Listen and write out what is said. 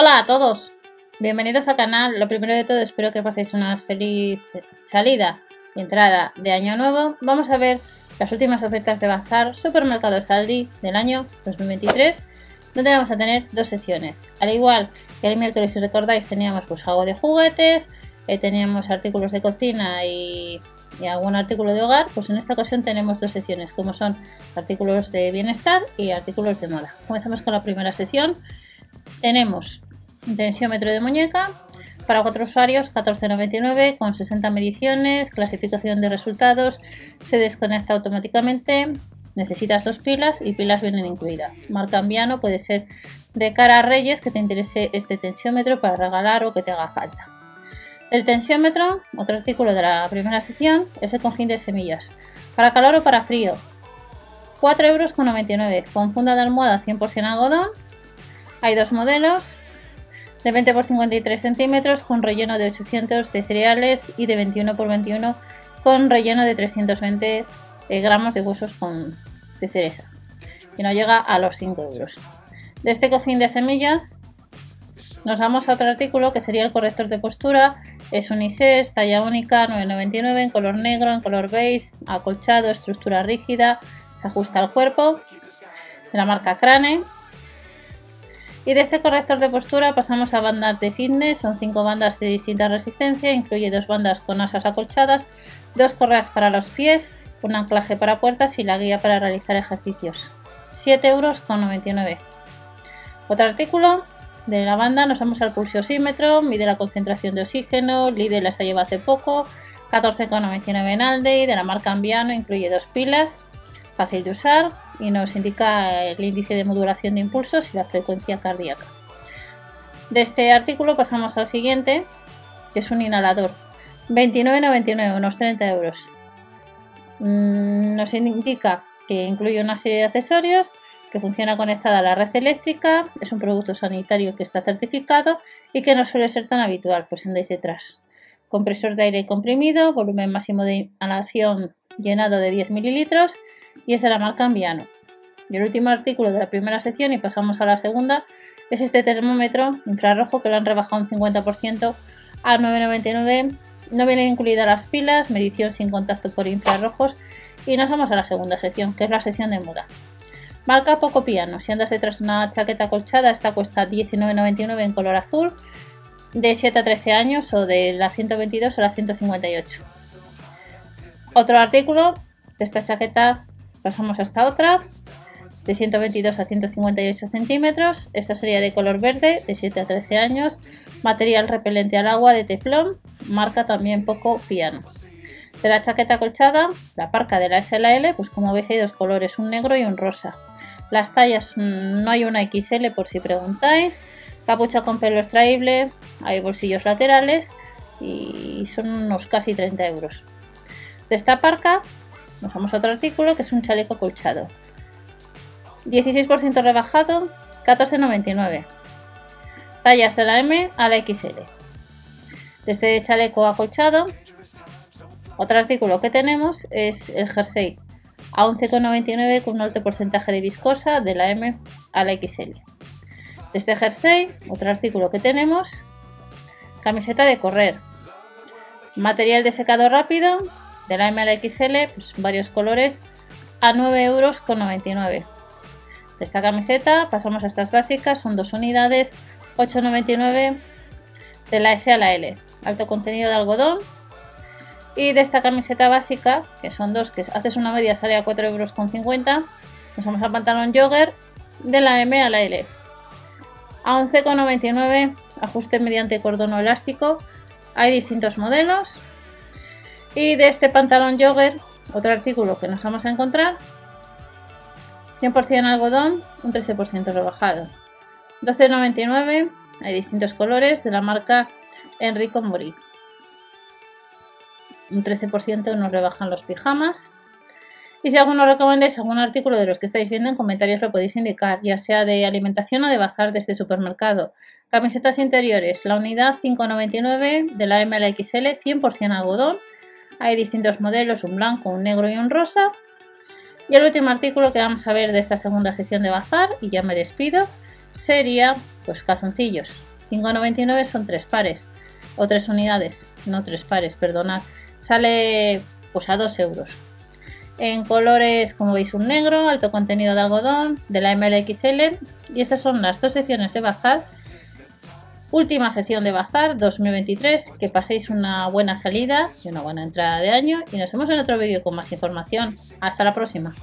Hola a todos, bienvenidos al canal. Lo primero de todo, espero que paséis una feliz salida y entrada de año nuevo. Vamos a ver las últimas ofertas de Bazar Supermercados Aldi del año 2023, donde vamos a tener dos secciones. Al igual que el miércoles, si recordáis, teníamos pues algo de juguetes, eh, teníamos artículos de cocina y, y algún artículo de hogar, pues en esta ocasión tenemos dos secciones, como son artículos de bienestar y artículos de moda. Comenzamos con la primera sección. Tenemos tensiómetro de muñeca para cuatro usuarios, 14,99 con 60 mediciones, clasificación de resultados, se desconecta automáticamente, necesitas dos pilas y pilas vienen incluidas. Marca Ambiano puede ser de cara a Reyes que te interese este tensiómetro para regalar o que te haga falta. El tensiómetro, otro artículo de la primera sección, es el cojín de semillas. Para calor o para frío, 4,99 euros con funda de almohada 100% algodón. Hay dos modelos, de 20 x 53 centímetros con relleno de 800 de cereales y de 21 x 21 con relleno de 320 eh, gramos de huesos con, de cereza. Y no llega a los 5 euros. De este cojín de semillas nos vamos a otro artículo que sería el corrector de postura. Es unisex, talla única, 9,99 en color negro, en color beige, acolchado, estructura rígida, se ajusta al cuerpo. De la marca Crane. Y de este corrector de postura pasamos a bandas de fitness, son 5 bandas de distinta resistencia, incluye dos bandas con asas acolchadas, dos correas para los pies, un anclaje para puertas y la guía para realizar ejercicios. 7,99 euros. Otro artículo de la banda. Nos vamos al pulsiosímetro, mide la concentración de oxígeno, Lidl las ha llevado hace poco, 14,99 en Aldi, de la marca Ambiano, incluye dos pilas, fácil de usar y nos indica el índice de modulación de impulsos y la frecuencia cardíaca. De este artículo pasamos al siguiente, que es un inhalador. 29,99, unos 30 euros. Mm, nos indica que incluye una serie de accesorios, que funciona conectada a la red eléctrica, es un producto sanitario que está certificado y que no suele ser tan habitual, pues andáis detrás. Compresor de aire comprimido, volumen máximo de inhalación llenado de 10 mililitros y es de la marca Ambiano. Y el último artículo de la primera sección y pasamos a la segunda es este termómetro infrarrojo que lo han rebajado un 50% a 9,99. No vienen incluidas las pilas, medición sin contacto por infrarrojos y nos vamos a la segunda sección que es la sección de moda. Marca Poco Piano. Si andas detrás de una chaqueta colchada, esta cuesta 19,99 en color azul, de 7 a 13 años o de la 122 a la 158. Otro artículo de esta chaqueta pasamos a esta otra, de 122 a 158 centímetros. Esta sería de color verde, de 7 a 13 años. Material repelente al agua de teflón, marca también poco piano. De la chaqueta colchada, la parca de la SLL, pues como veis hay dos colores, un negro y un rosa. Las tallas mm, no hay una XL por si preguntáis. Capucha con pelo extraíble, hay bolsillos laterales y son unos casi 30 euros. De esta parca nos vamos a otro artículo que es un chaleco colchado. 16% rebajado, 14,99. Tallas de la M a la XL. De este chaleco acolchado, otro artículo que tenemos es el jersey a 11,99 con un alto porcentaje de viscosa de la M a la XL. De este jersey, otro artículo que tenemos, camiseta de correr, material de secado rápido de la M a la XL, pues varios colores, a 9,99 euros. De esta camiseta pasamos a estas básicas, son dos unidades, 8,99 de la S a la L, alto contenido de algodón. Y de esta camiseta básica, que son dos, que haces una media sale a 4,50 euros, pasamos a pantalón jogger de la M a la L. A 11,99 ajuste mediante cordón elástico. Hay distintos modelos. Y de este pantalón jogger, otro artículo que nos vamos a encontrar, 100% algodón, un 13% rebajado. 12,99, hay distintos colores de la marca Enrico Mori. Un 13% nos rebajan los pijamas. Y si alguno recomendáis algún artículo de los que estáis viendo en comentarios lo podéis indicar, ya sea de alimentación o de bazar de este supermercado. Camisetas interiores, la unidad 5,99 de la MLXL, 100% algodón. Hay distintos modelos, un blanco, un negro y un rosa. Y el último artículo que vamos a ver de esta segunda sección de bazar, y ya me despido, sería pues calzoncillos. 5,99 son tres pares o tres unidades, no tres pares, perdonad. Sale pues a 2 euros. En colores, como veis, un negro, alto contenido de algodón, de la MLXL. Y estas son las dos secciones de bazar. Última sesión de Bazar 2023. Que paséis una buena salida y una buena entrada de año. Y nos vemos en otro vídeo con más información. Hasta la próxima.